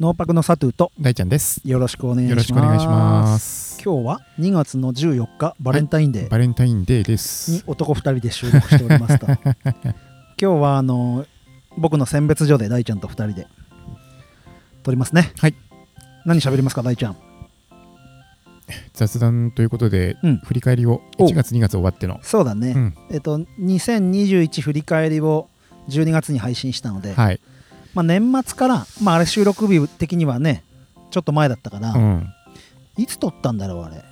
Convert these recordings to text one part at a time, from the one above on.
ノーパクのサトゥーと大ちゃんです。よろしくお願いします。よろしくお願いします。今日は2月の14日バレンタインデーバレンタインデーでにす。男2人で収録しておりますと 今日はあの僕の選別所で大ちゃんと2人で撮りますねはい何喋りますか大ちゃん？雑談ということで、うん振り返りをお1月2月終わっての。そうだね、うんえっと2021振り返りを12月に配信したので、はい。まあ、年末から、まあ、あれ収録日的にはねちょっと前だったから、うん。いつ撮ったんだろうあれ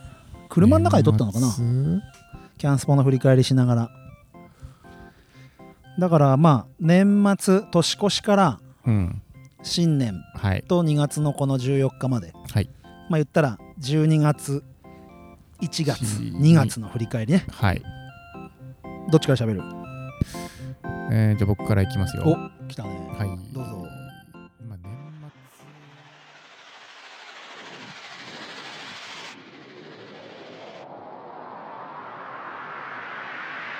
車の中で撮ったのかな？年キャンスポの振り返りしながらだからまあ年末年越しから。新年はい。と2月のこの14日まではい。まあ言ったら12月1月1 2月の振り返りねはい。どっちから喋る？えー、じゃあ僕からいきますよ。お来たねはい。どうぞ。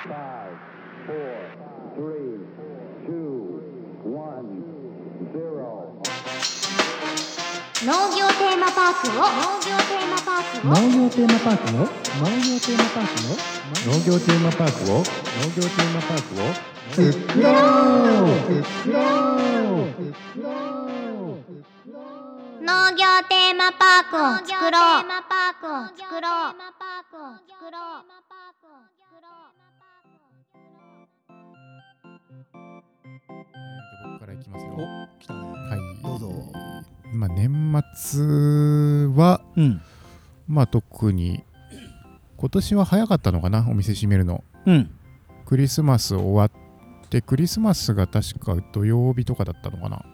農業テーマパークを農業テーマパークを農業テーマパークを農業テーマパークを農業テーマパークを、農業テーマパークを、作ろう。作ろう。農業テーマパークを作ろう。テーマパークを作ろう。お来たねはい。どうぞ。まあ、年末は、うんまあ、特に、今年は早かったのかな、お店閉めるの。うんクリスマス終わって、クリスマスが確か土曜日とかだったのかな。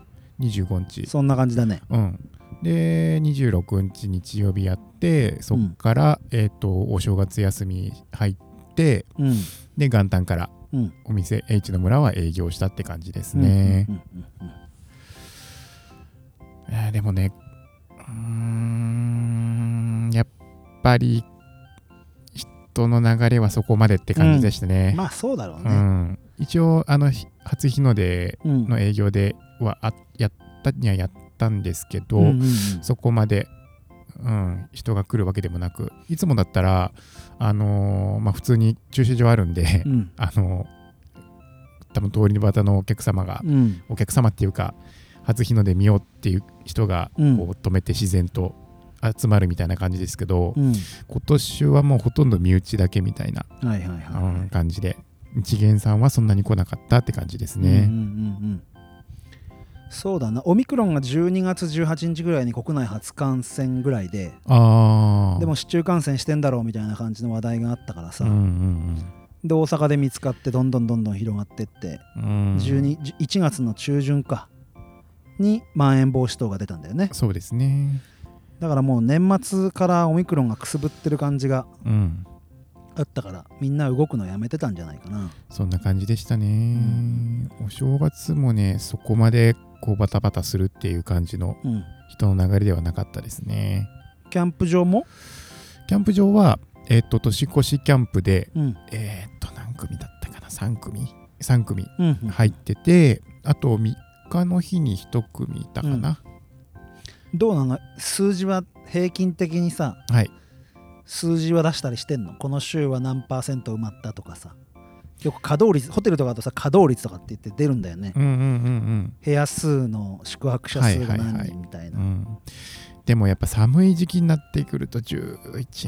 25日。そんな感じだねうん。で、26日日曜日やって、そっから、えっ、と、お正月休み入って、うんで、元旦からうんお店 H の村は営業したって感じですね。でもね、うーん、やっぱり、人の流れはそこまでって感じでしたね。まあそうだろううねん、一応、あの、ひ初日の出うん。の営業ではあやったにはやったんですけど、うんうんうん。そこまで、うん、人が来るわけでもなく、いつもだったら、あのーまあ、普通に駐車場あるんで、うん。あのー多分通り端のお客様が、うん。お客様っていうか、初日の出見ようっていう人がこう止めて自然と集まるみたいな感じですけど、うん。今年はもうほとんど身内だけみたいな、感じで、一元さんはそんなに来なかったって感じですね。うんうんうんうんそうだなオミクロンが12月18日ぐらいに国内初感染ぐらいでああ。でも市中感染してんだろうみたいな感じの話題があったからさ、うんうんで大阪で見つかってどんどんどんどん広がってって、うん。うん12 1月の中旬かにまん延防止等が出たんだよねそうですね。だからもう年末からオミクロンがくすぶってる感じがうん。あったからみんな動くのやめてたんじゃないかなそんな感じでしたね。お正月もね、そこまでこうバタバタするっていう感じのうん人の流れではなかったですね。キャンプ場も？キャンプ場は、えっ、と、年越しキャンプで、うんえっ、と、何組だったかな ?3 組 ?3 組うん入ってて、あと3日の日に1組いたかな。どうなの？数字は平均的にさはい。数字は出したりしてんの？この週は何パーセント埋まったとかさよく稼働率ホテルとかだとさ稼働率とかって言って出るんだよね、うんうんうん部屋数の宿泊者数がはいはいはい何人みたい。な、うん。うん、でもやっぱ寒い時期になってくると11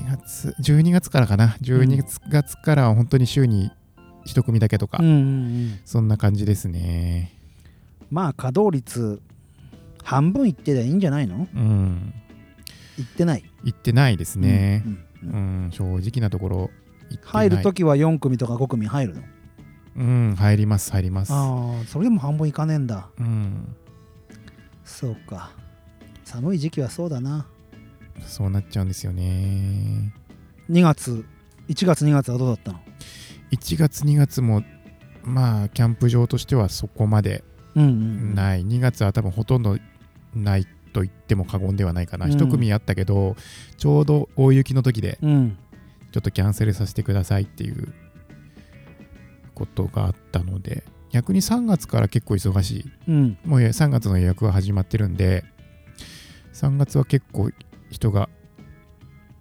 月12月からかな。12月からは本当に週に1組だけとか、うんうんうん。そんな感じですね。まあ稼働率半分いってりゃいいんじゃないの？うん。いってない。行ってないですね。うんうんううん。ん、正直なところ入るときは4組とか5組入るの？うん入ります入ります。ああそれでも半分いかねえんだ。うん。そうか。寒い時期はそうだな。そうなっちゃうんですよね。2月。1月2月はどうだったの？1月2月もまあキャンプ場としてはそこまでうんうんない、2月は多分ほとんどないと言っても過言ではないかな、うん。一組あったけどちょうど大雪の時でうんちょっとキャンセルさせてくださいっていうことがあったので逆に3月から結構忙しい。うん。もう3月の予約が始まってるんで3月は結構人が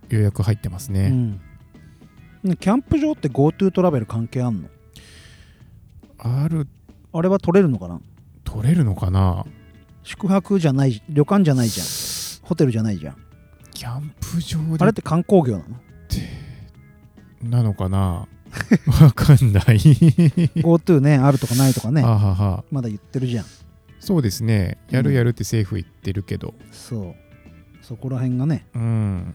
予約入ってますね、うん。ねキャンプ場って GoTo トラベル関係あんの？ある。あれは取れるのかな？取れるのかな？宿泊じゃない旅館じゃないじゃん。ホテルじゃないじゃん。キャンプ場で。あれって観光業なの？なのかな？わかんない。GoTo ねあるとかないとかね。ははは。まだ言ってるじゃん。そうですね。やるやるって政府言ってるけど。そう。そこら辺がね。うん。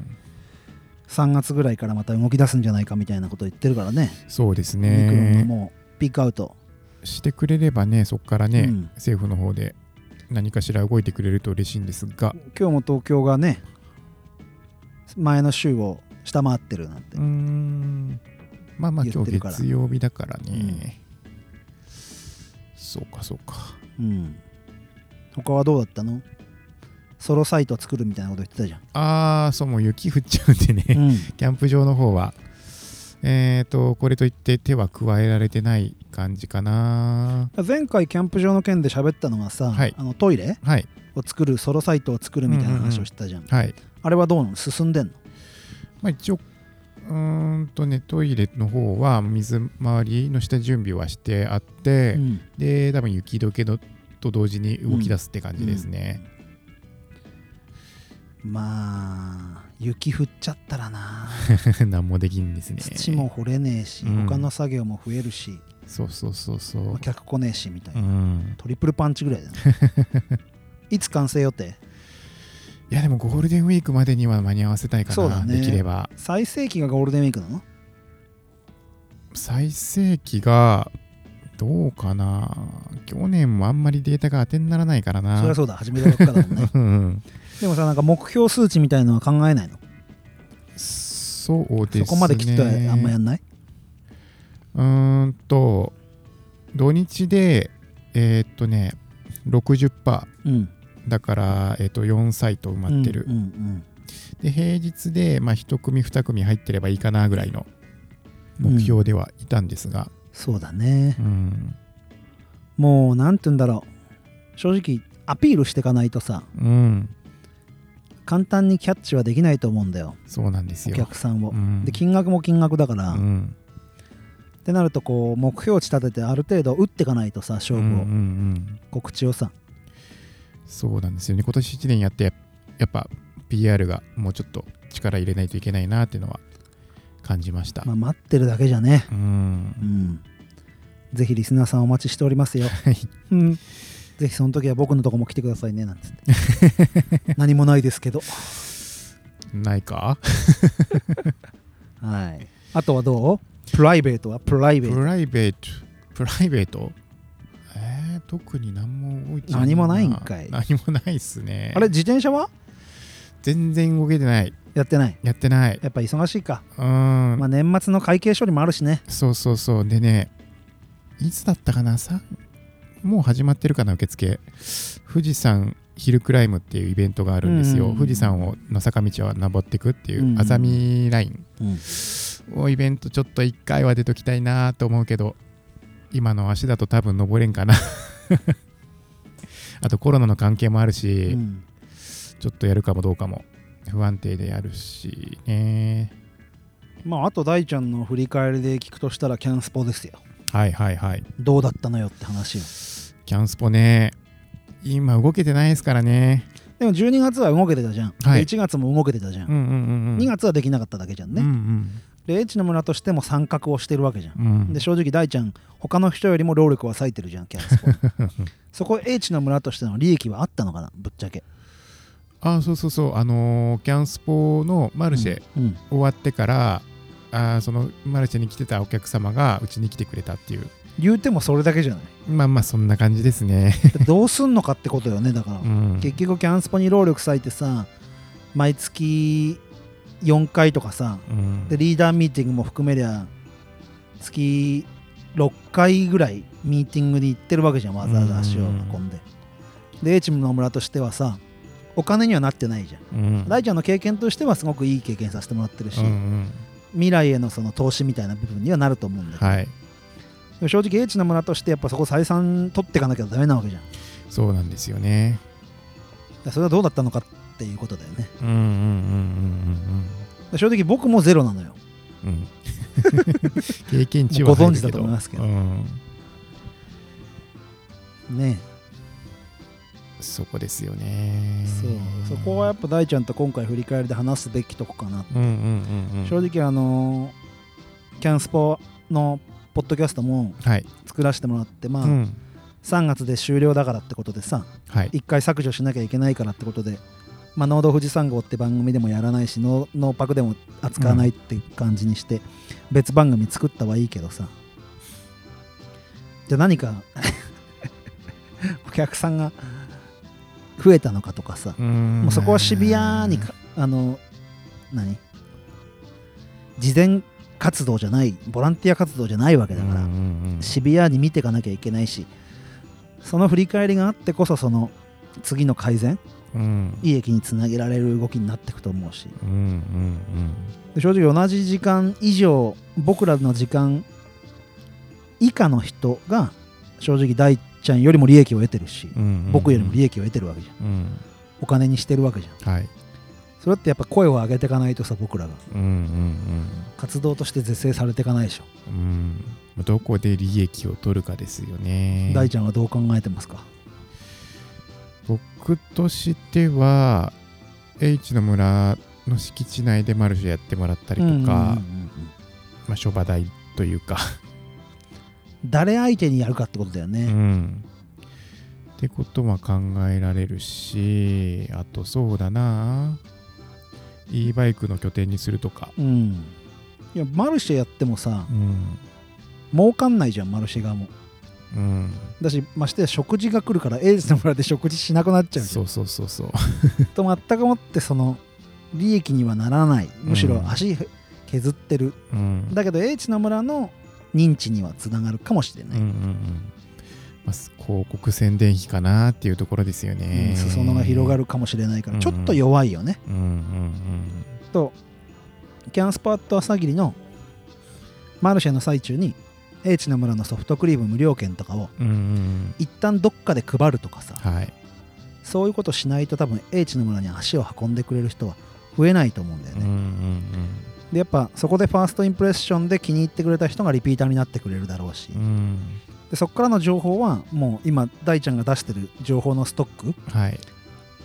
3月ぐらいからまた動き出すんじゃないかみたいなこと言ってるからね。そうですオミクロンがねもうピークアウト、してくれればねそこからね、うん政府の方で何かしら動いてくれると嬉しいんですが。今日も東京がね前の週を下回ってるなんて、うーん。まあまあ今日月曜日だからね、うん。そうかそうか。うん。他はどうだったの？ソロサイト作るみたいなこと言ってたじゃん、ああそうもう雪降っちゃうんでね、うん。キャンプ場の方は。えっ、とこれといって手は加えられてない感じかな。前回キャンプ場の件で喋ったのがさ、はい。あのトイレはい。を作るソロサイトを作るみたいな話をしてたじゃん,、はい。あれはどうなの？進んでんの？まあ一応うーんとねトイレの方は水回りの下準備はしてあって、うん。で多分雪解けのと同時に動き出すって感じですね、まあ雪降っちゃったらな。何もできんですね。土も掘れねえし、うん。他の作業も増えるし、そうそうそうそう。まあ客来ねえしみたいな、うん。トリプルパンチぐらいだね。いつ完成予定？いやでもゴールデンウィークまでには間に合わせたいかな、そうだね。できれば。最盛期がゴールデンウィークなの？最盛期がどうかな。去年もあんまりデータが当てにならないからな。そりゃそうだ。始めたばっかだもんね。うんでもさなんか目標数値みたいのは考えないの？そうですね。そこまできっとあんまやんない？うーんと土日でえーっとね60%うんだから、えーっと4サイト埋まってる、うんうんで平日で、まあ、1組2組入ってればいいかなぐらいの目標ではいたんですが、そうだね。うん。もうなんて言うんだろう。正直アピールしていかないとさ。うん。簡単にキャッチはできないと思うんだよ。そうなんですおよ。客さんを、うん。で金額も金額だから、っうん。てなるとこう目標値立ててある程度打っていかないとさ勝負を、うんうんうん。告知をさそうなんですよね。今年1年やってやっぱ PR がもうちょっと力入れないといけないなっていうのは感じました、まあ、待ってるだけじゃね。うん。うん。ぜひリスナーさんお待ちしておりますよ。はい。うん。ぜひその時は僕のとこも来てくださいねなんつって。何もないですけど。ないか？はい。あとはどう？プライベートは？プライベート。プライベート。プライベート？えー、特に何も動いて何もないんかい。何もないっすね。あれ自転車は？全然動けてない。やってない。やってない。やっぱ忙しいか、うん、まあ、年末の会計処理もあるしね。そうそうそう。でねいつだったかな？さもう始まってるかな受付。富士山ヒルクライムっていうイベントがあるんですよ、うん。富士山をの坂道を登っていくっていうん。うあざみラインうん。をイベントちょっと1回は出ときたいなと思うけど今の足だと多分登れんかな あとコロナの関係もあるし、うん。ちょっとやるかもどうかも。不安定でやるしね。まああと大ちゃんの振り返りで聞くとしたらキャンスポですよ。はいはいはい。どうだったのよって話をキャンスポね。今動けてないですからね。でも12月は動けてたじゃん、はい。で1月も動けてたじゃん、うんうんうんうん。2月はできなかっただけじゃんね、うんうんで H の村としても参画をしてるわけじゃん、うん。で正直大ちゃん他の人よりも労力は割いてるじゃんキャンスポ そこ H の村としての利益はあったのかなぶっちゃけ。あそうそうそう。あのーキャンスポのマルシェうん終わってから、あーそのマルシェに来てたお客様がうちに来てくれたっていう。言うてもそれだけじゃない。まあまあそんな感じですね、でどうすんのかってことよねだから、うん、結局キャンスポに労力割いてさ毎月4回とかさうん。でリーダーミーティングも含めりゃ月6回ぐらいミーティングに行ってるわけじゃんわざわざ足を運んで。で H の村としてはさお金にはなってないじゃん。うん。大ちゃんの経験としてはすごくいい経験させてもらってるし、うんうん。未来へのその投資みたいな部分にはなると思うんだけど、はい。正直 H の村としてやっぱそこ採算取っていかなきゃダメなわけじゃん。そうなんですよね。らそれはどうだったのかっていうことだよね。うんうんうんうんで正直僕もゼロなのよ。うん。う ん経験値はご存知だと思いますけど。うん。ね。そこですよね。そう。そこはやっぱ大ちゃんと今回振り返りで話すべきとこかな、正直あのーキャンスポのポッドキャストもはい。作らせてもらってまあ、うん。3月で終了だからってことでさはい。1回削除しなきゃいけないからってことで「まあ、農道富士山号」って番組でもやらないしノーノーパクでも扱わないって感じにして、別番組作ったはいいけどさ。じゃあ何か お客さんが増えたのかとかさ、うん。もうそこはシビアにかあの何？事前活動じゃないボランティア活動じゃないわけだから、シビアに見ていかなきゃいけないしその振り返りがあってこそその次の改善うん。いい駅につなげられる動きになっていくと思うし。うんうんで正直同じ時間以上僕らの時間以下の人が正直大ちゃんよりも利益を得てるし、うんうん僕よりも利益を得てるわけじゃん。うん。お金にしてるわけじゃん。はい。それってやっぱ声を上げていかないとさ僕らが。うんうん活動として是正されていかないでしょ、うん。うんどこで利益を取るかですよね。大ちゃんはどう考えてますか？僕としては H の村の敷地内でマルシェやってもらったりとか、うんうんうんうん。まあ、諸場代というか、誰相手にやるかってことだようね、ん、ってことは考えられるしあとそうだな。e バイクの拠点にするとか、うん。いやマルシェやってもさうん。儲かんないじゃんマルシェ側もうん、だしましてや食事が来るからエイジの村で食事しなくなっちゃうそうそうそうそう。と全くもってその利益にはならない。むしろうん。足削ってる、うん。だけど H の村の認知にはつながるかもしれない、うんうんうん。まあ、広告宣伝費かなっていうところですようねん裾野が広がるかもしれないからうん。ちょっと弱いよね、うんうんとキャンスパッド朝霧のマルシェの最中に H の村のソフトクリーム無料券とかをうんうんうん。一旦どっかで配るとかさはい。そういうことしないと多分 H の村に足を運んでくれる人は増えないと思うんだよね、うんうんでやっぱそこでファーストインプレッションで気に入ってくれた人がリピーターになってくれるだろうし、うん。うんでそこからの情報はもう今大ちゃんが出してる情報のストック。はい。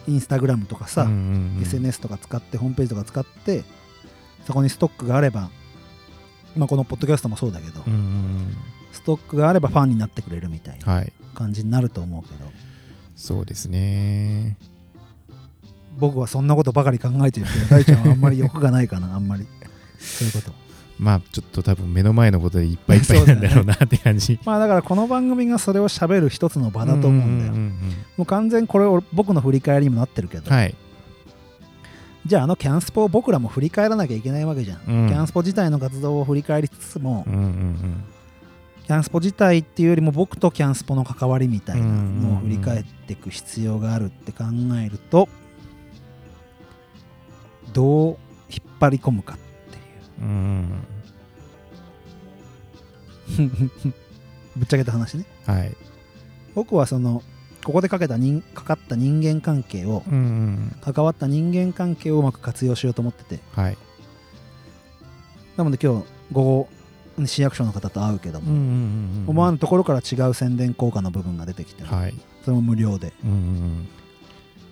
インスタグラムとかさ、うんうんうん。SNS とか使ってホームページとか使ってそこにストックがあればまあこのポッドキャストもそうだけど、うんうんストックがあればファンになってくれるみたいな感じになると思うけど。そうですね。僕はそんなことばかり考えてるけど大ちゃんはあんまり欲がないかな あんまり。そういうこと。まあちょっと多分目の前のことでいっぱいいっぱいなんだろうなって感じ。まあだからこの番組がそれを喋る一つの場だと思うんだよ、もう完全にこれ俺僕の振り返りにもなってるけど、はいじゃああのキャンスポを僕らも振り返らなきゃいけないわけじゃん、うん。キャンスポ自体の活動を振り返りつつも、うんうんキャンスポ自体っていうよりも僕とキャンスポの関わりみたいなのを振り返っていく必要があるって考えるとどう引っ張り込むかってう。んうんいう ぶっちゃけた話ね。はい。僕はそのここでかけた人かかった人間関係をうんうん。関わった人間関係をうまく活用しようと思ってて。はい。なので今日午後市役所の方と会うけども、うんうんうん思わぬところから違う宣伝効果の部分が出てきて、はい。それも無料で。うんうん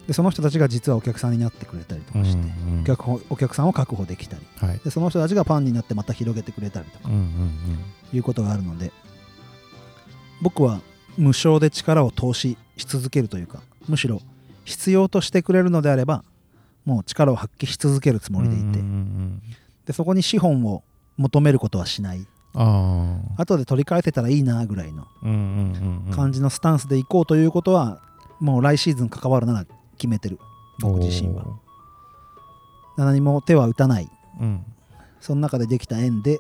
でその人たちが実はお客さんになってくれたりとうんかして、うんお客お客さんを確保できたり。はい。でその人たちがファンになってまた広げてくれたりとかうんうん。いうことがあるので僕は無償で力を投資し続けるというかむしろ必要としてくれるのであればもう力を発揮し続けるつうんもりでいて、でそこに資本を求めることはしない。ああ後で取り返せたらいいなぐらいの感じのスタンスでいこうということは、もう来シーズン関わるなら決めてる。僕自身は。何も手は打たない。うん。その中でできた縁で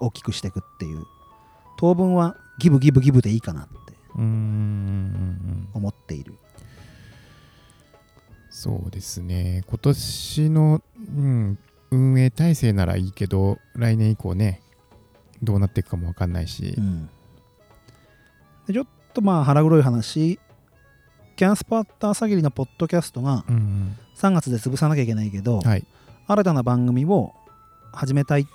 大きくしていくっていう。当分はギブギブギブでいいかな思っている。そうですね。今年の、うん、運営体制ならいいけど来年以降ねどうなっていくかも分かんないし。うん。でちょっとまあ腹黒い話。キャンスパッター朝霧のポッドキャストがうんうん。3月で潰さなきゃいけないけど、はい。新たな番組を始めたいっ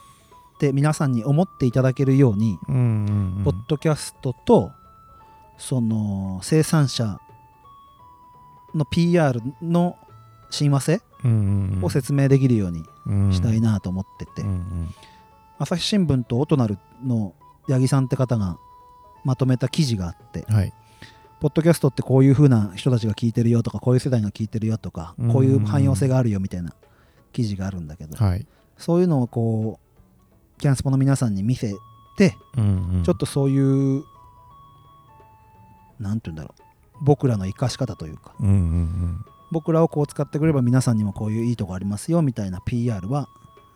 て皆さんに思っていただけるように、うんうんうん。ポッドキャストとその生産者の PR の親和性を説明できるようにうんしたいなと思ってて、朝日新聞とオトナルの八木さんって方がまとめた記事があってはい。ポッドキャストってこういう風な人たちが聞いてるよとかこういう世代が聞いてるよとかうん。こういう汎用性があるよみたいな記事があるんだけどはい。そういうのをこうキャンスポの皆さんに見せてうんうん。ちょっとそういうなんて言うんだろう。僕らの生かし方というか。うんうん僕らをこう使ってくれば皆さんにもこういういいとこありますよみたいな PR は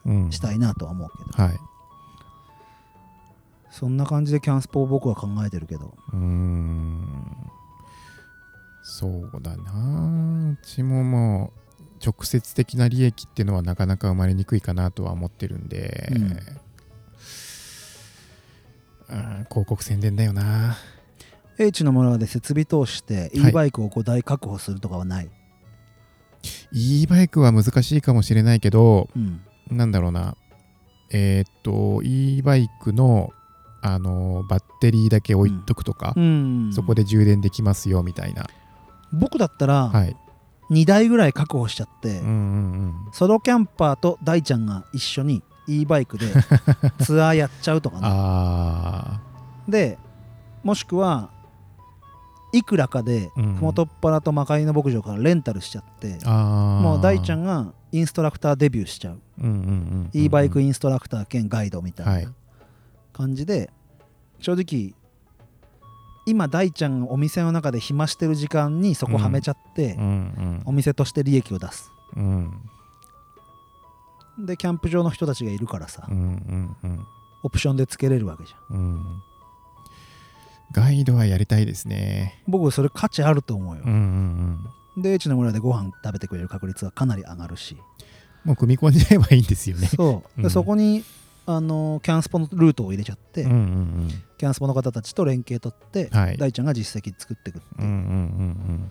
うんうん。したいなとは思うけど。はい。そんな感じでキャンスポを僕は考えてるけど。うーん。そうだな。うちももう直接的な利益っていうのはなかなか生まれにくいかなとは思ってるんで、うん。うん。広告宣伝だよな H の村で設備投資してはい。e バイクを5台確保するとかはない、e バイクは難しいかもしれないけどうん。なんだろうな。えーっと e バイクのあのバッテリーだけ置いとくとか、うん。そこで充電できますよみたいな、僕だったらはい。2台ぐらい確保しちゃって、うんうんソロキャンパーと大ちゃんが一緒に e バイクで ツアーやっちゃうとかね。あでもしくはいくらかでうん。ふもとっぱらと魔界の牧場からレンタルしちゃってもう大ちゃんがインストラクターデビューしちゃう。うんうんうんうん、e バイクインストラクター兼ガイドみたはい。いな感じで正直今大ちゃんがお店の中で暇してる時間にそこはめちゃってうんうん。お店として利益を出す。うん。でキャンプ場の人たちがいるからさうんうんうん。オプションでつけれるわけじゃん。うんガイドはやりたいですね。僕それ価値あると思うよ。うんうんうん。で H の村でご飯食べてくれる確率はかなり上がるし。もう組み込んじゃえばいいんですよね。そう。で、うん。そこにあのキャンスポのルートを入れちゃって、うんうんキャンスポの方たちと連携取って、はい。大ちゃんが実績作っていくってう。んうんうん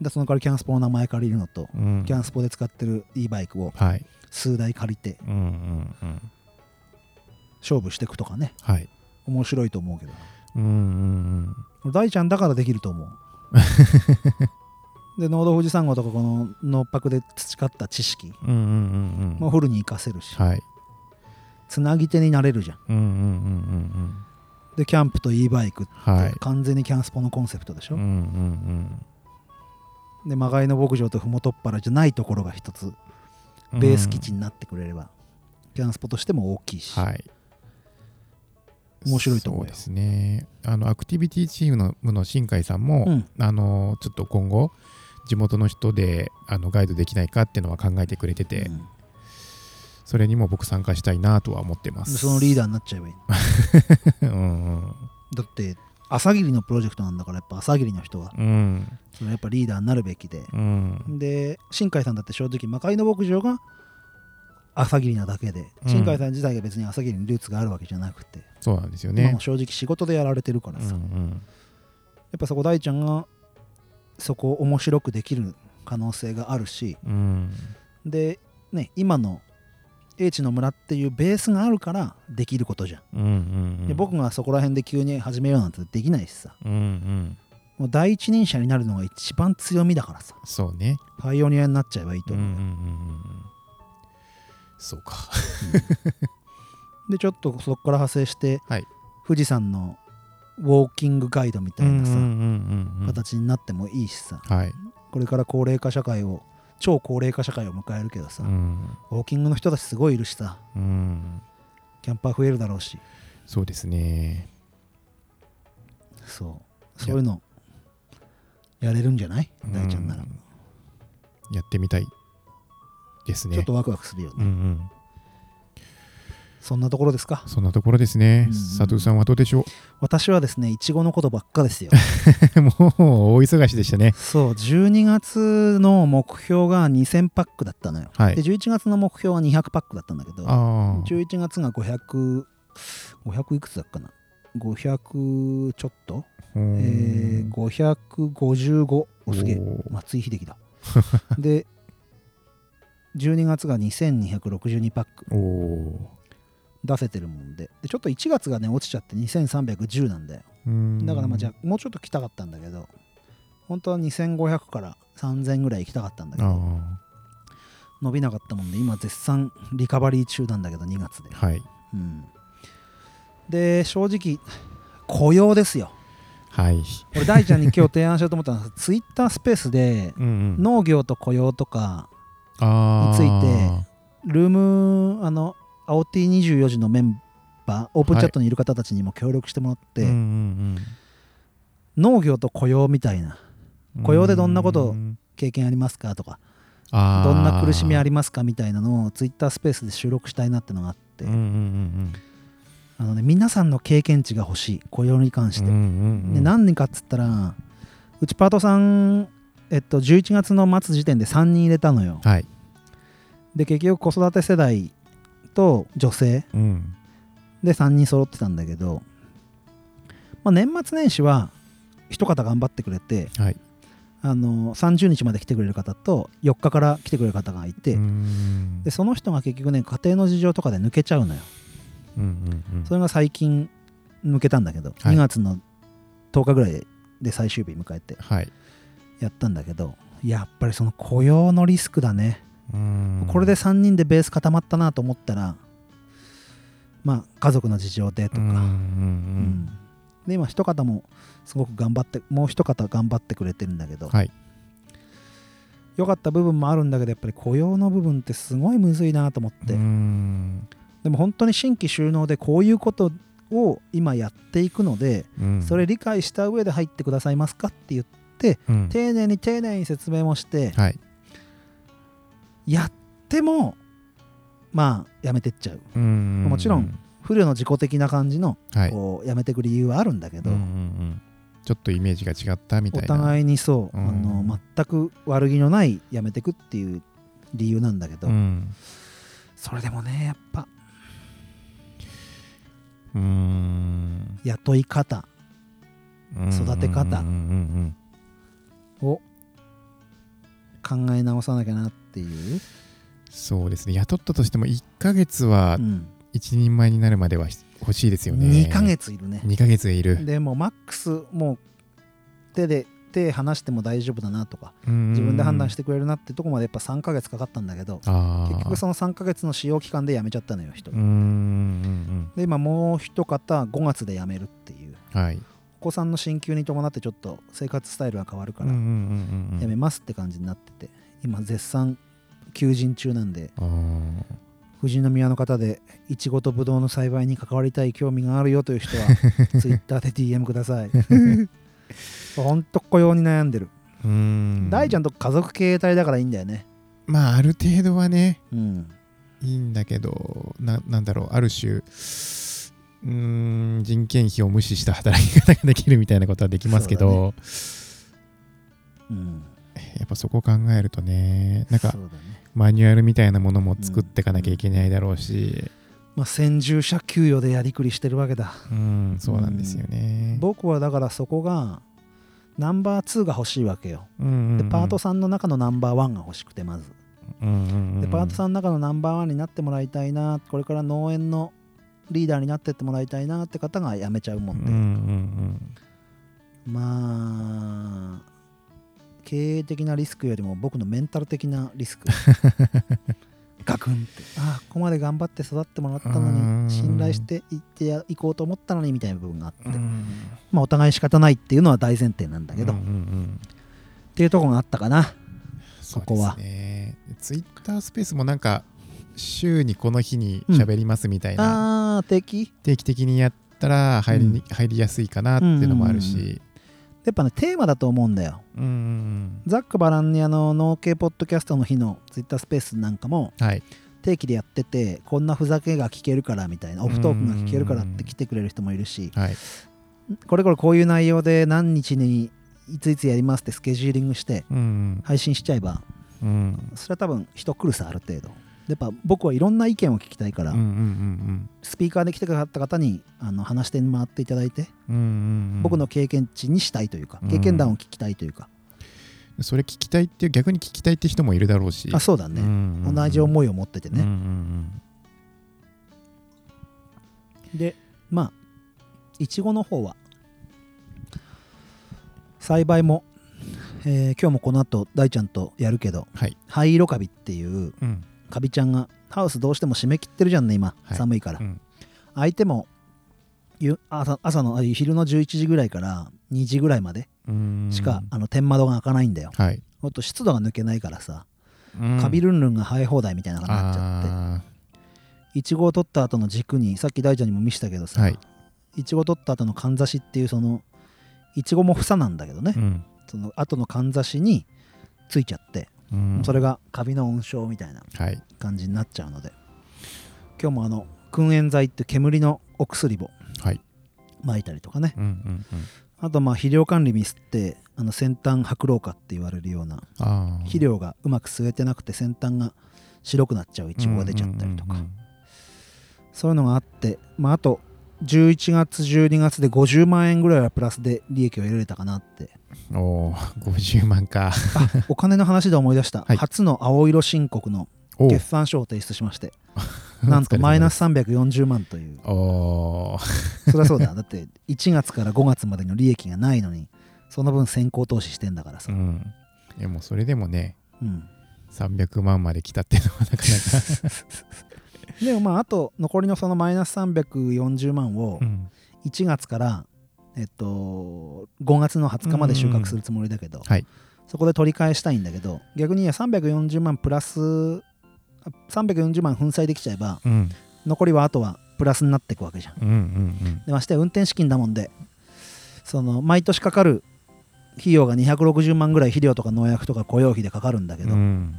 でその代わりキャンスポの名前借りるのと、うん。うんキャンスポで使ってる e バイクをはい。数台借りてうんうんうん。勝負していくとかね。はい面白いと思うけどな。うんうん俺大ちゃんだからできると思う。で農道富士山号とかこのノッパクで培った知識。うんうんうんうん。もフルに活かせるし、はい。つなぎ手になれるじゃん。うんうんうんうんでキャンプと e バイクってはい。完全にキャンスポのコンセプトでしょ、うんうんで魔界の牧場とふもとっぱらじゃないところが一つうん。ベース基地になってくれれば、キャンスポとしても大きいし、はい面白いと思うよ。そうですね。あのアクティビティチームのの新海さんも、うん。あのちょっと今後地元の人であのガイドできないかっていうのは考えてくれてて、うん。それにも僕参加したいなとは思ってまです。そのリーダーになっちゃえばいい うんだって朝霧のプロジェクトなんだからやっぱ朝霧の人がうん。うんそのやっぱリーダーになるべきで、うん。で新海さんだって正直魔界の牧場が朝霧なだけで、うん。新海さん自体が別に朝霧にルーツがあるわけじゃなくて、そうなんですよね。正直仕事でやられてるからうんうさ、やんっぱそこ大ちゃんがそこを面白くできる可能性があるしうん。でね今の英知の村っていうベースがあるからできることじゃん、うんうんうん。で僕がそこら辺で急に始めようなんてできないしさ。うんうん。もう第一人者になるのが一番強みだからさ。そうね。パイオニアになっちゃえばいいと思う、うんうんうんうんそうかでちょっとそこから派生して、はい。富士山のウォーキングガイドみたいなさ、うんうんうんうん。形になってもいいしさ。はい。これから高齢化社会を超高齢化社会を迎えるけどさ、うん。ウォーキングの人たちすごいいるしさうん。キャンパー増えるだろうし。そうですね。そう。そういうのやれるんじゃない？大ちゃんなら、うん。やってみたいですね。ちょっとワクワクするよね、うんうん。そんなところですか？そんなところですね。うん。佐藤さんはどうでしょ私はですねいちごのことばっかですよ。う もう大忙しでしたね。そう12月の目標が2000パックだったのよ、はい。で11月の目標は200パックだったんだけどああ11月が500、500いくつだっかな ?500 ちょっと？えー、555おすげえ。松井秀喜だ。で12月が2262パック。出せてるもんで。でちょっと1月がね落ちちゃって2310なんだよーだからまあじゃあもうちょっと来たかったんだけど本当は2500から3000ぐらい行きたかったんだけどあ伸びなかったもんで今絶賛リカバリー中なんだけど2月で、あはい。うん、で正直雇用ですよ。はい。俺大ちゃんに今日提案しようと思ったのはツイッタースペースで農業と雇用とかについてルームあの青 T24 時のメンバーオープンチャットにいる方たちにも協力してもらって、うんうん農業と雇用みたいな。うん雇用でどんなことうん経験ありますかとかどんな苦しみありますかみたいなのをツイッタースペースで収録したいなってのがあって、うんうんうんあのね、皆さんの経験値が欲しい雇用に関して、うんうんうんで何人かっつったらうちパートさん、えっと、11月の末時点で3人入れたのよ。はい。で結局子育て世代と女性うん。で3人揃ってたんだけど、まあ、年末年始は一方頑張ってくれてはい。あの30日まで来てくれる方と4日から来てくれる方がいて、うん。でその人が結局ね家庭の事情とかで抜けちゃうのよ。うんうんうん。それが最近抜けたんだけど、はい。2月の10日ぐらいで最終日迎えて。はいやったんだけどやっぱりその雇用のリスクだね、うん。これで3人でベース固まったなと思ったらまあ家族の事情でとか、うんうんうん。で今一方もすごく頑張ってもう一方頑張ってくれてるんだけど、はい。良かった部分もあるんだけどやっぱり雇用の部分ってすごいむずいなと思って、うん。でも本当に新規収納でこういうことを今やっていくので、うん。それ理解した上で入ってくださいますかって言ってうん。丁寧に丁寧に説明もしてはい。やってもまあやめてっちゃう。うんもちろん不慮の自己的な感じのはい。こうやめてく理由はあるんだけど、うんうんうん。ちょっとイメージが違ったみたいな。お互いにそう、うん。あの全く悪気のないやめてくっていう理由なんだけど、うん。それでもねやっぱうん。雇い方育て方うんうんうんを考え直さなきゃなっていう、そうですね。雇ったとしても1ヶ月はうん。一人前になるまでは欲しいですよね。2ヶ月いるね。2ヶ月いる。でもうマックスもう手で手離しても大丈夫だなとか自自分で判断してくれるなってとこまでやっぱ3ヶ月かかったんだけどあ結局その3ヶ月の使用期間で辞めちゃったのよ人うんうんうんで今もう一方5月で辞めるっていう。うんはい。お子さんの進級に伴ってちょっと生活スタイルが変わるからうんうんうんうん辞めますって感じになってて今絶賛求人中なんで富士宮の方でいちごとぶどうの栽培に関わりたい興味があるよという人は ツイッターで DM ください。ほんと雇用に悩んでる。うん。大ちゃんと家族経営体だからいいんだよね。まあある程度はねうん。いいんだけどななんだろうある種うーん人件費を無視した働き方ができるみたいなことはできますけど、うんやっぱそこを考えるとねなんかマニュアルみたいなものも作っていかなきゃいけないだろうし、まあ先住者給与でやりくりしてるわけだ。うん、そうなんですよね。僕はだからそこがナンバー2が欲しいわけよ。うんうんうん。でパートさんの中のナンバーワンが欲しくてまず。うんうんうん。でパートさんの中のナンバーワンになってもらいたいな。これから農園のリーダーになってってもらいたいなって方が辞めちゃうもうんんで、うん。まあ経営的なリスクよりも僕のメンタル的なリスク。ガクンって。ああここまで頑張って育ってもらったのうん。に信頼していってやいこうと思ったのにみたいな部分があって、うん。うんまあお互い仕方ないっていうのは大前提なんだけど、うんうんうん。っていうところがあったかな。そこはうですね。ツイッタースペースもなんか週にこの日に喋りますみたいな、あー敵定期的にやったら入りに、入りやすいかなっていうのもあるうんうんし、やっぱねテーマだと思うんだよ。うんうんザックバランにあの農系ポッドキャストの日のツイッタースペースなんかもうんはい。定期でやっててこんなふざけが聞けるからみたいなオフトークが聞けるからって来てくれる人もいるしはい。これこれこういう内容で何日にいついつやりますってスケジューリングしてうん配信しちゃえばうんそれは多分人来るさある程度やっぱ僕はいろんな意見を聞きたいから、うんうんうんスピーカーで来てくださった方にあの話して回っていただいて、うんうんうんうん。僕の経験値にしたいというかうん。経験談を聞きたいというか、それ聞きたいっていう逆に聞きたいって人もいるだろうし。あそうだね、同じい思いを持っててね、うんうん。でまあいちごの方は栽培も、えー今日もこの後大ちゃんとやるけどはい。灰色カビっていううんカビちゃんがハウスどうしても締め切ってるじゃんね今、はい。寒いから、うん。相手もゆ朝朝のあ昼の11時ぐらいから2時ぐらいまでうん。しか、あの天窓が開かないんだよ。はい。もっと湿度が抜けないからさ、うん。カビルンルンが生え放題みたいな感じになっちゃって。あいちごを取った後の軸にさっき大ちゃんにも見せたけどさ、はい。いちご取った後のかんざしっていうそのいちごも房なんだけどね、ーうん。その後のかんざしについちゃって、うん。それがカビの温床みたいなはい。感じになっちゃうので。今日もあの燻煙剤って煙のお薬をはい。撒いたりとかね。うんうんうん。あとまあ肥料管理ミスってあの先端白老化って言われるような肥料がうまく吸えてなくて先端が白くなっちゃういちごが出ちゃったりとか、うんうんそういうのがあって、まあ、あと11月12月で50万円ぐらいはプラスで利益を得られたかなってうんおお50万か。あお金の話で思い出した、はい。初の青色申告のお決算書を提出しまして。なんとマイナス340万という。おー。そりゃそうだ。だって1月から5月までの利益がないのにその分先行投資してんだからさ、うん。いやもうそれでもねうん、300万まで来たっていうのはなかなか。でもまああと残りのそのマイナス340万をうん。1月から、えっと、5月の20日まで収穫するつもりだけど、はい。そこで取り返したいんだけど逆にいや340万プラスあ340万粉砕できちゃえばうん。残りはあとはプラスになっていくわけじゃん。うんうんでましてや運転資金だもんでその毎年かかる費用が260万ぐらい肥料とか農薬とか雇用費でかかるんだけど、うん。うん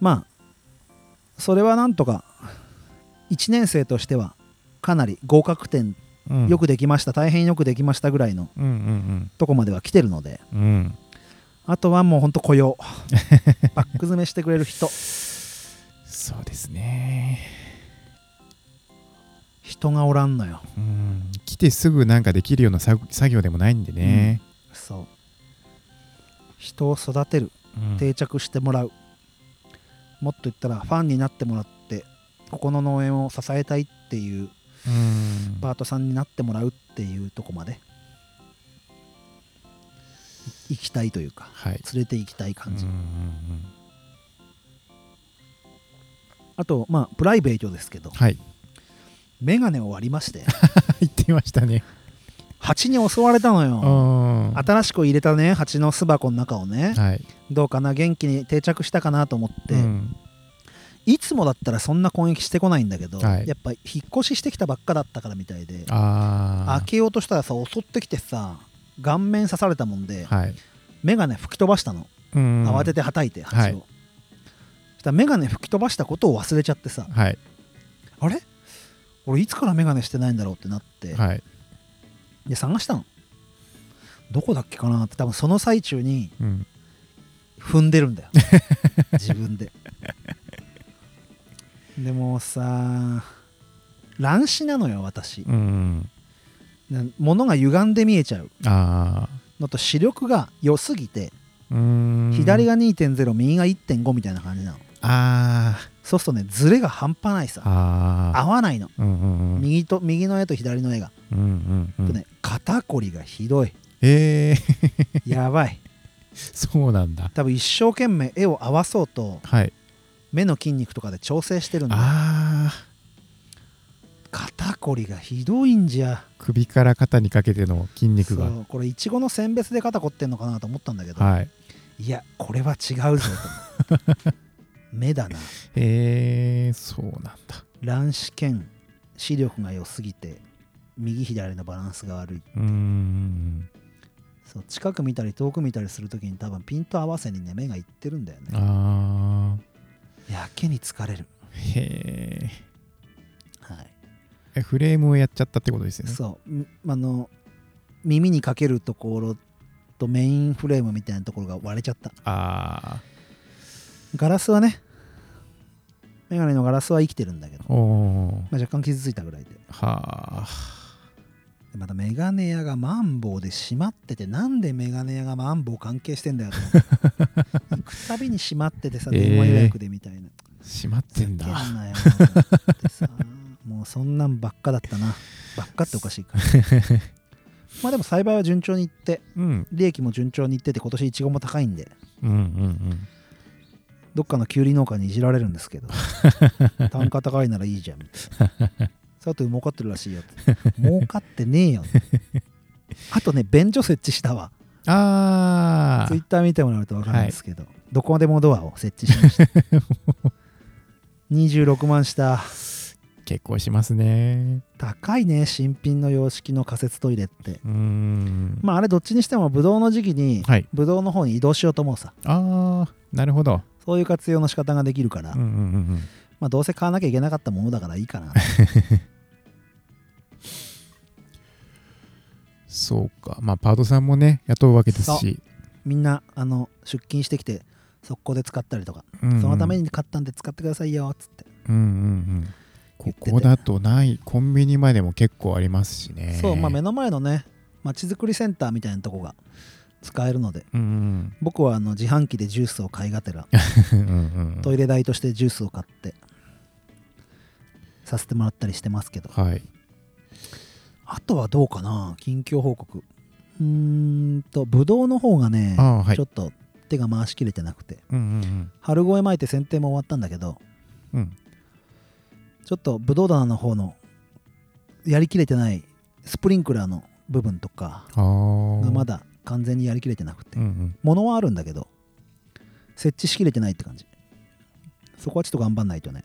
まあそれはなんとか1年生としてはかなり合格点うん。よくできました、大変よくできましたぐらいのとこまでは来てるので。あとはもうほんと雇用。バック詰めしてくれる人。そうですね。人がおらんのよ。うん。来てすぐなんかできるような作作業でもないんでね、そう。人を育てる。うん。定着してもらう。もっと言ったらファンになってもらってここの農園を支えたいっていううんパートさんになってもらうっていうとこまで。い行きたいというかはい。連れて行きたい感じ、うんうんあとまあプライベートですけどはい。メガネを割りまして。言ってましたね。蜂に襲われたのよ。うん。新しく入れたね蜂の巣箱の中をね。はい。どうかな元気に定着したかなと思って、うんいつもだったらそんな攻撃してこないんだけど、はい。やっぱ引っ越ししてきたばっかだったからみたいであ開けようとしたらさ襲ってきてさ顔面刺されたもんで、あはい。メガネ吹き飛ばしたの、うん。慌ててはたいて蜂を、はい。そしたらメガネ吹き飛ばしたことを忘れちゃってさはい。あれ？俺いつからメガネしてないんだろうってなって、はい。で探したの。どこだっけかなって多分その最中にうん。踏んでるんだよ。自分ででもさ乱視なのよ私。うんな物が歪んで見えちゃう。ああのと視力が良すぎてうん。左が2.0右が1.5みたいな感じなの。あそうするとねズレが半端ないーさ。あ合わないの。ーうんうんうん。右と右の絵と左の絵が、うんうんうん。とね肩こりがひどい。えー。やばい。そうなんだ。多分一生懸命絵を合わそうとはい目の筋肉とかで調整してるんだ。肩こりがひどいんじゃ。首から肩にかけての筋肉が。これいちごの選別で肩こってんのかなと思ったんだけど、はい。い、やこれは違うぞと。目だな。えー、そうなんだ。乱視兼視力が良すぎて右左のバランスが悪いうーんそう近く見たり遠く見たりするときに多分ピント合わせにね目がいってるんだよね。あやけに疲れる。ーへーはい。えフレームをやっちゃったってことですよね。そう。みあの耳にかけるところとメインフレームみたいなところが割れちゃった。あガラスはねメガネのガラスは生きてるんだけど、おおまあ、若干傷ついたぐらいで。はあでまたメガネ屋がマンボウで閉まっててなんでメガネ屋がマンボウ関係してんだよと。行くたびに閉まっててさえー。電話予約でみたいな、閉まってんだ。んなよと思ってさ。もうそんなんばっかだったな。ばっかっておかしいか。ら まあでも栽培は順調にいってうん。利益も順調にいってて今年イチゴも高いんで。うんうんうん。どっかのキュウリ農家にいじられるんですけど。単価高いならいいじゃん。みたいなさて儲かってるらしいよ 儲かってねえよあとね便所設置したわ。あツイッター見てもらうと分かるんですけど、どこまでもドアを設置しました。26万した結構しますね。高いね新品の洋式の仮設トイレって。うーん。まああれどっちにしてもブドウの時期にはい。ブドウの方に移動しようと思うさ。ああなるほど。そういう活用の仕方ができるから、うんうんうんうん。まあどうせ買わなきゃいけなかったものだからいいかな そうか。まあパートさんもね雇うわけですし。みんなあの出勤してきて速攻で使ったりとか、うんうん。そのために買ったんで使ってくださいよっつって、うんうんうん。ここだとない。コンビニまでも結構ありますしね。そうまあ目の前のねまちづくりセンターみたいなとこが使えるので。うん。僕はあの自販機でジュースを買いがてら うんうんうん。トイレ代としてジュースを買ってさせてもらったりしてますけど。はいあとはどうかな？近況報告。うーんとブドウの方がね、はい。ちょっと手が回しきれてなくて。うんうん春越え巻いて剪定も終わったんだけどうん。うんちょっとブドウ棚の方のやりきれてないスプリンクラーの部分とかがまだ完全にやりきれてなくて。うんうん。物はあるんだけど設置しきれてないって感じ。そこはちょっと頑張んないとね。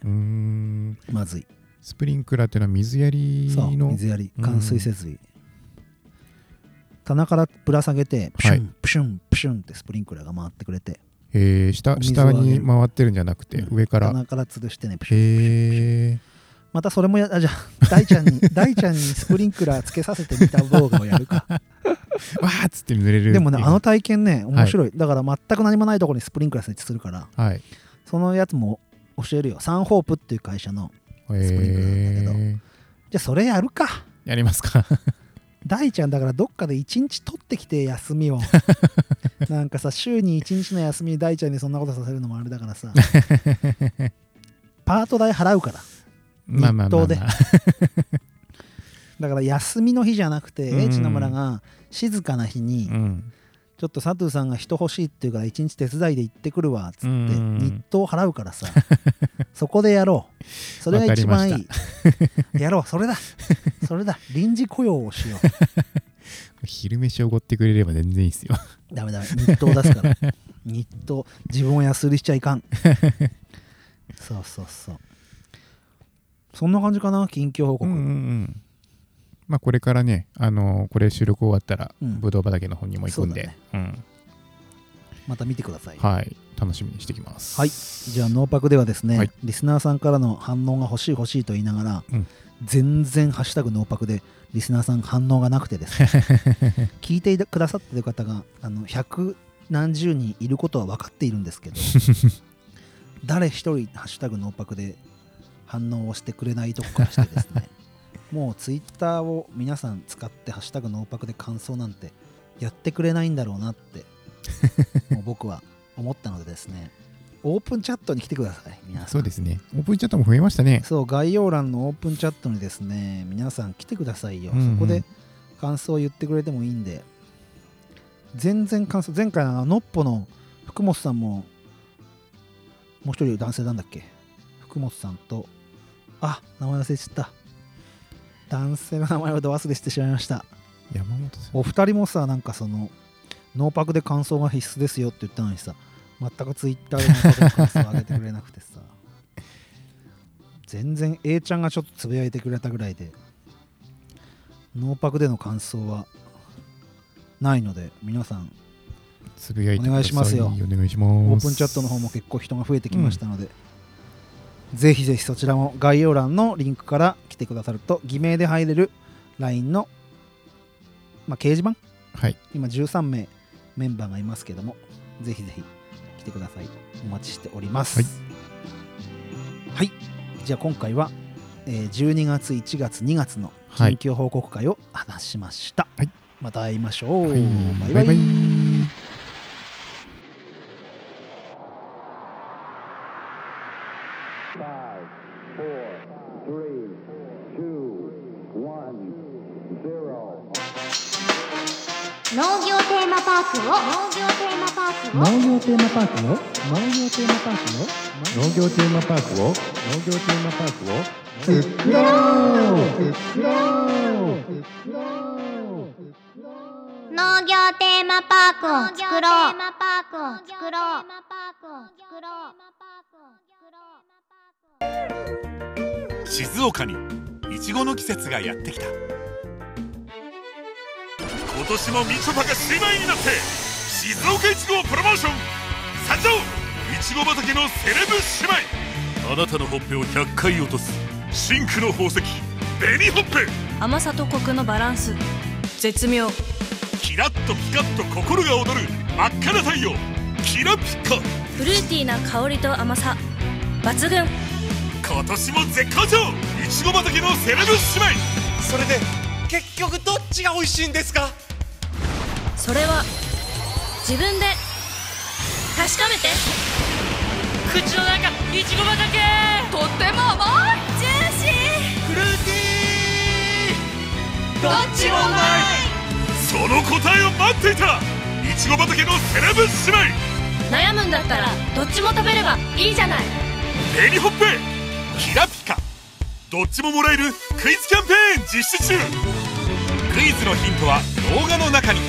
まずいスプリンクラーっていうのは水やりの水やり。うん灌水設備、棚からぶら下げてプシュン、はい。プシュンプシュンってスプリンクラーが回ってくれて。えー、下下に回ってるんじゃなくて、うん。上から。棚から吊るしてねプシュンへえまたそれもやあじゃあ大ちゃんに 大ちゃんにスプリンクラーつけさせてみた動画をやるか。わーっつって濡れるでもねあの体験ね面白い、だから全く何もないところにスプリンクラー設置するからはい。そのやつも教えるよ。サンホープっていう会社のプリンクなんだけど。へえじゃあそれやるか。やりますか。大ちゃんだからどっかで一日取ってきて休みを。なんかさ週に一日の休み大ちゃんにそんなことさせるのもあれだからさ。パート代払うから。まあまあまあ、ま日あ、だから休みの日じゃなくてうん。英知の村が静かな日にうんちょっと佐藤さんが人欲しいって言うから一日手伝いで行ってくるわっつってうん日当払うからさ。そこでやろう。それが一番いわいやろう。それだ。それだ。臨時雇用をしよ 昼飯おごってくれれば全然いいですよ。うダメダメ。日当出すから。日当。自分を安売りしちゃいかん。そうそうそう。そんな感じかな近況報告、うんうんうんまあこれからねあのこれ収録終わったらうん。ぶどう畑の方にも行くんで。そううん。また見てください。はい。楽しみにしてきます。はい。じゃあノーパクではですね、はい。リスナーさんからの反応が欲しい欲しいと言いながら、うん。全然ハッシュタグノーパクでリスナーさん反応がなくてですね。聞いてくださってる方があの百何十人いることは分かっているんですけど 誰一人ハッシュタグノーパクで反応をしてくれないとこからしてですねもうツイッターを皆さん使ってハッシュタグノーパクで感想なんてやってくれないんだろうなって もう僕は思ったのでですね。オープンチャットに来てください皆さん。そうですね。オープンチャットも増えましたね。そう概要欄のオープンチャットにですね皆さん来てくださいよ、うんうん。そこで感想を言ってくれてもいいんで。全然感想前回のあののっぽの福本さんももう一人男性なんだっけ？福本さんとあ名前忘れちゃった男性の名前をど忘れしてしまいました。山本さんお二人もさなんかそのノーパクで感想が必須ですよって言ったのにさ全くツイッターでノーパクで感想を上げてくれなくてさ全然 A ちゃんがちょっとつぶやいてくれたぐらいでノーパクでの感想はないので皆さんつぶやいてくださお願いしますよ。お願いします。オープンチャットの方も結構人が増えてきましたので、ぜひぜひそちらも概要欄のリンクから来てくださると偽名で入れる LINE の、まあ、掲示板？はい。今13名メンバーがいますけどもぜひぜひ来てください。お待ちしております、はい。はい。じゃあ今回は、えー12月1月2月のはい。緊急報告会を話しました、はい。また会いましょう、はい。バイバイ。バイバイ業テーマパークを農業テーマパークを作ろう。作ろう農業テーマパークを作ろう。作ろう静岡にいちごの季節がやってきた。今年もみちょぱが姉妹になって静岡いちごをプロモーション。参上ちご畑のセレブ姉妹あなたのほっぺを100回落とす。真紅の宝石。紅ほっぺ。甘さとコクのバランス。絶妙。キラッとピカッと心が躍る。真っ赤な太陽。キラピカ。フルーティーな香りと甘さ。抜群。今年も絶好調。いちご畑のセレブ姉妹。それで結局どっちが美味しいんですか？それは自分で確かめて口の中いちご畑。とっても甘いジューシフルーティー。どっちもうまい。その答えを待っていた。いちご畑のセレブ姉妹。ー悩むんだったらどっちも食べればいいじゃない。紅ほっぺ。キラピカ。どっちももらえるクイズキャンペーン実施中。クイズのヒントは動画の中に